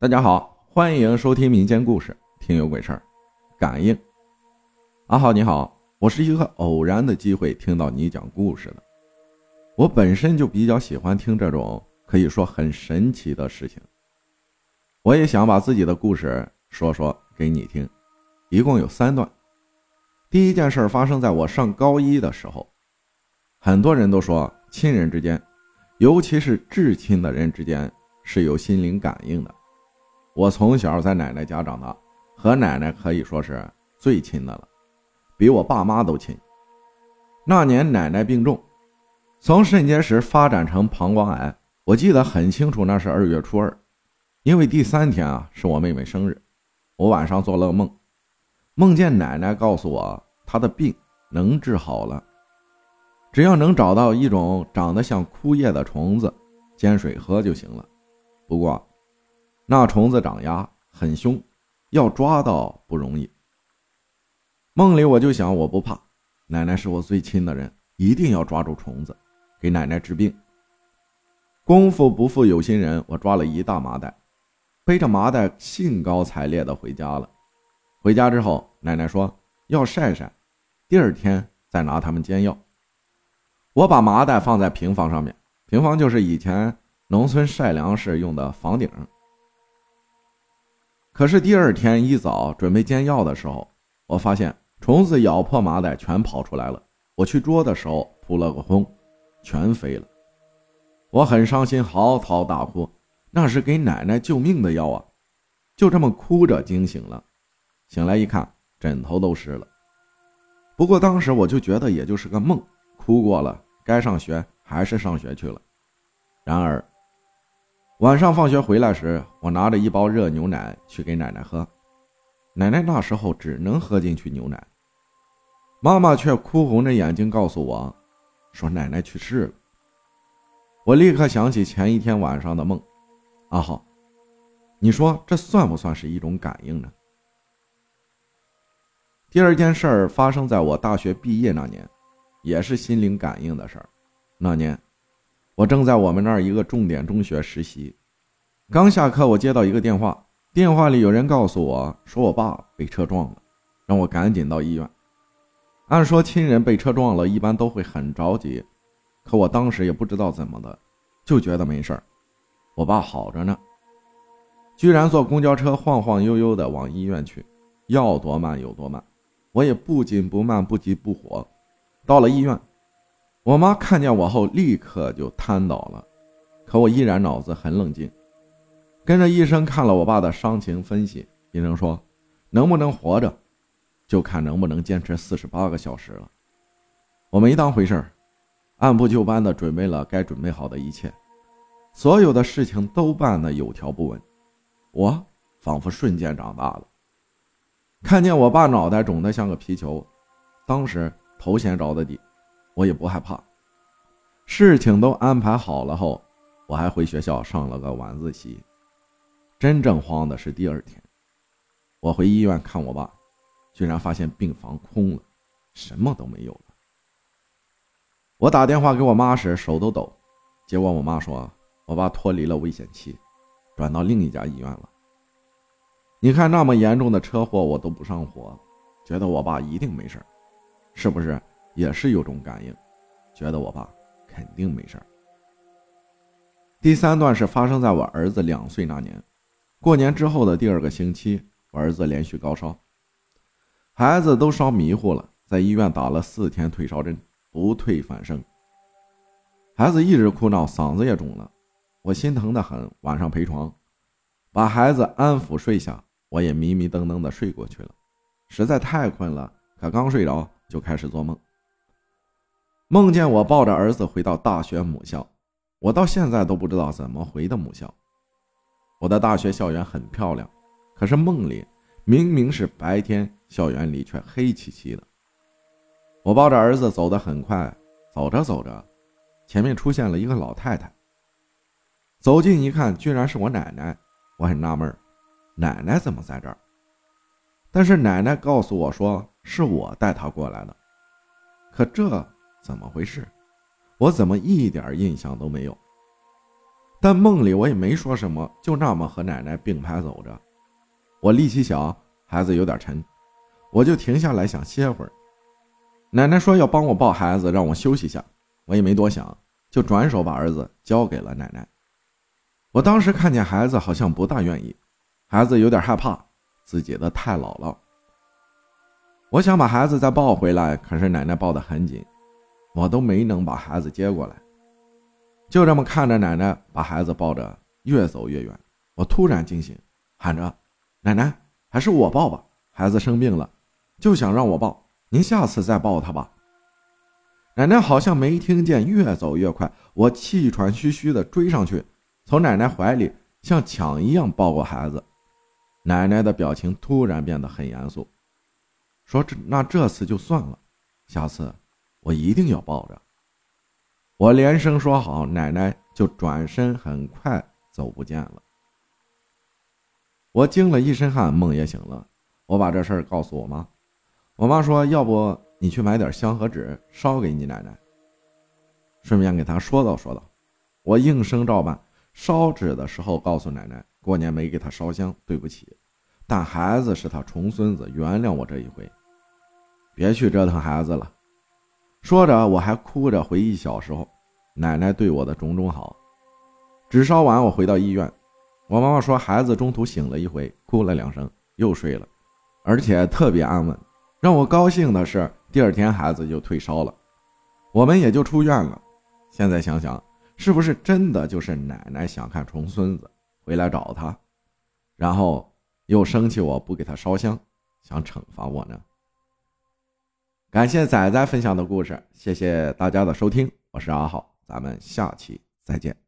大家好，欢迎收听民间故事，听有鬼事儿。感应，阿浩你好，我是一个偶然的机会听到你讲故事的。我本身就比较喜欢听这种可以说很神奇的事情，我也想把自己的故事说说给你听，一共有三段。第一件事发生在我上高一的时候，很多人都说亲人之间，尤其是至亲的人之间是有心灵感应的。我从小在奶奶家长大，和奶奶可以说是最亲的了，比我爸妈都亲。那年奶奶病重，从肾结石发展成膀胱癌，我记得很清楚，那是二月初二，因为第三天啊是我妹妹生日。我晚上做了个梦，梦见奶奶告诉我她的病能治好了，只要能找到一种长得像枯叶的虫子，煎水喝就行了。不过。那虫子长牙很凶，要抓到不容易。梦里我就想，我不怕，奶奶是我最亲的人，一定要抓住虫子，给奶奶治病。功夫不负有心人，我抓了一大麻袋，背着麻袋兴高采烈的回家了。回家之后，奶奶说要晒晒，第二天再拿它们煎药。我把麻袋放在平房上面，平房就是以前农村晒粮食用的房顶。可是第二天一早准备煎药的时候，我发现虫子咬破麻袋，全跑出来了。我去捉的时候扑了个空，全飞了。我很伤心，嚎啕大哭。那是给奶奶救命的药啊！就这么哭着惊醒了。醒来一看，枕头都湿了。不过当时我就觉得也就是个梦，哭过了，该上学还是上学去了。然而。晚上放学回来时，我拿着一包热牛奶去给奶奶喝，奶奶那时候只能喝进去牛奶，妈妈却哭红着眼睛告诉我，说奶奶去世了。我立刻想起前一天晚上的梦，阿浩，你说这算不算是一种感应呢？第二件事儿发生在我大学毕业那年，也是心灵感应的事儿，那年。我正在我们那儿一个重点中学实习，刚下课，我接到一个电话，电话里有人告诉我说我爸被车撞了，让我赶紧到医院。按说亲人被车撞了，一般都会很着急，可我当时也不知道怎么的，就觉得没事儿，我爸好着呢，居然坐公交车晃晃悠悠的往医院去，要多慢有多慢，我也不紧不慢，不急不火，到了医院。我妈看见我后，立刻就瘫倒了，可我依然脑子很冷静，跟着医生看了我爸的伤情分析。医生说，能不能活着，就看能不能坚持四十八个小时了。我没当回事儿，按部就班的准备了该准备好的一切，所有的事情都办得有条不紊。我仿佛瞬间长大了，看见我爸脑袋肿得像个皮球，当时头先着的地。我也不害怕，事情都安排好了后，我还回学校上了个晚自习。真正慌的是第二天，我回医院看我爸，居然发现病房空了，什么都没有了。我打电话给我妈时手都抖，结果我妈说我爸脱离了危险期，转到另一家医院了。你看那么严重的车祸我都不上火，觉得我爸一定没事是不是？也是有种感应，觉得我爸肯定没事儿第三段是发生在我儿子两岁那年，过年之后的第二个星期，我儿子连续高烧，孩子都烧迷糊了，在医院打了四天退烧针，不退反升。孩子一直哭闹，嗓子也肿了，我心疼的很，晚上陪床，把孩子安抚睡下，我也迷迷瞪瞪的睡过去了，实在太困了，可刚睡着就开始做梦。梦见我抱着儿子回到大学母校，我到现在都不知道怎么回的母校。我的大学校园很漂亮，可是梦里明明是白天，校园里却黑漆漆的。我抱着儿子走得很快，走着走着，前面出现了一个老太太。走近一看，居然是我奶奶。我很纳闷，奶奶怎么在这儿？但是奶奶告诉我说是我带她过来的。可这……怎么回事？我怎么一点印象都没有？但梦里我也没说什么，就那么和奶奶并排走着。我力气小，孩子有点沉，我就停下来想歇会儿。奶奶说要帮我抱孩子，让我休息一下，我也没多想，就转手把儿子交给了奶奶。我当时看见孩子好像不大愿意，孩子有点害怕自己的太姥姥。我想把孩子再抱回来，可是奶奶抱得很紧，我都没能把孩子接过来。就这么看着奶奶把孩子抱着越走越远，我突然惊醒，喊着：“奶奶，还是我抱吧，孩子生病了，就想让我抱。”您下次再抱他吧。奶奶好像没听见，越走越快。我气喘吁吁地追上去，从奶奶怀里像抢一样抱过孩子。奶奶的表情突然变得很严肃，说：“这那这次就算了，下次我一定要抱着。”我连声说好，奶奶就转身，很快走不见了。我惊了一身汗，梦也醒了。我把这事儿告诉我妈。我妈说：“要不你去买点香和纸烧给你奶奶，顺便给她说道说道。”我应声照办。烧纸的时候告诉奶奶，过年没给她烧香，对不起。但孩子是她重孙子，原谅我这一回，别去折腾孩子了。说着，我还哭着回忆小时候奶奶对我的种种好。纸烧完，我回到医院，我妈妈说孩子中途醒了一回，哭了两声，又睡了，而且特别安稳。让我高兴的是，第二天孩子就退烧了，我们也就出院了。现在想想，是不是真的就是奶奶想看重孙子回来找他，然后又生气我不给他烧香，想惩罚我呢？感谢仔仔分享的故事，谢谢大家的收听，我是阿浩，咱们下期再见。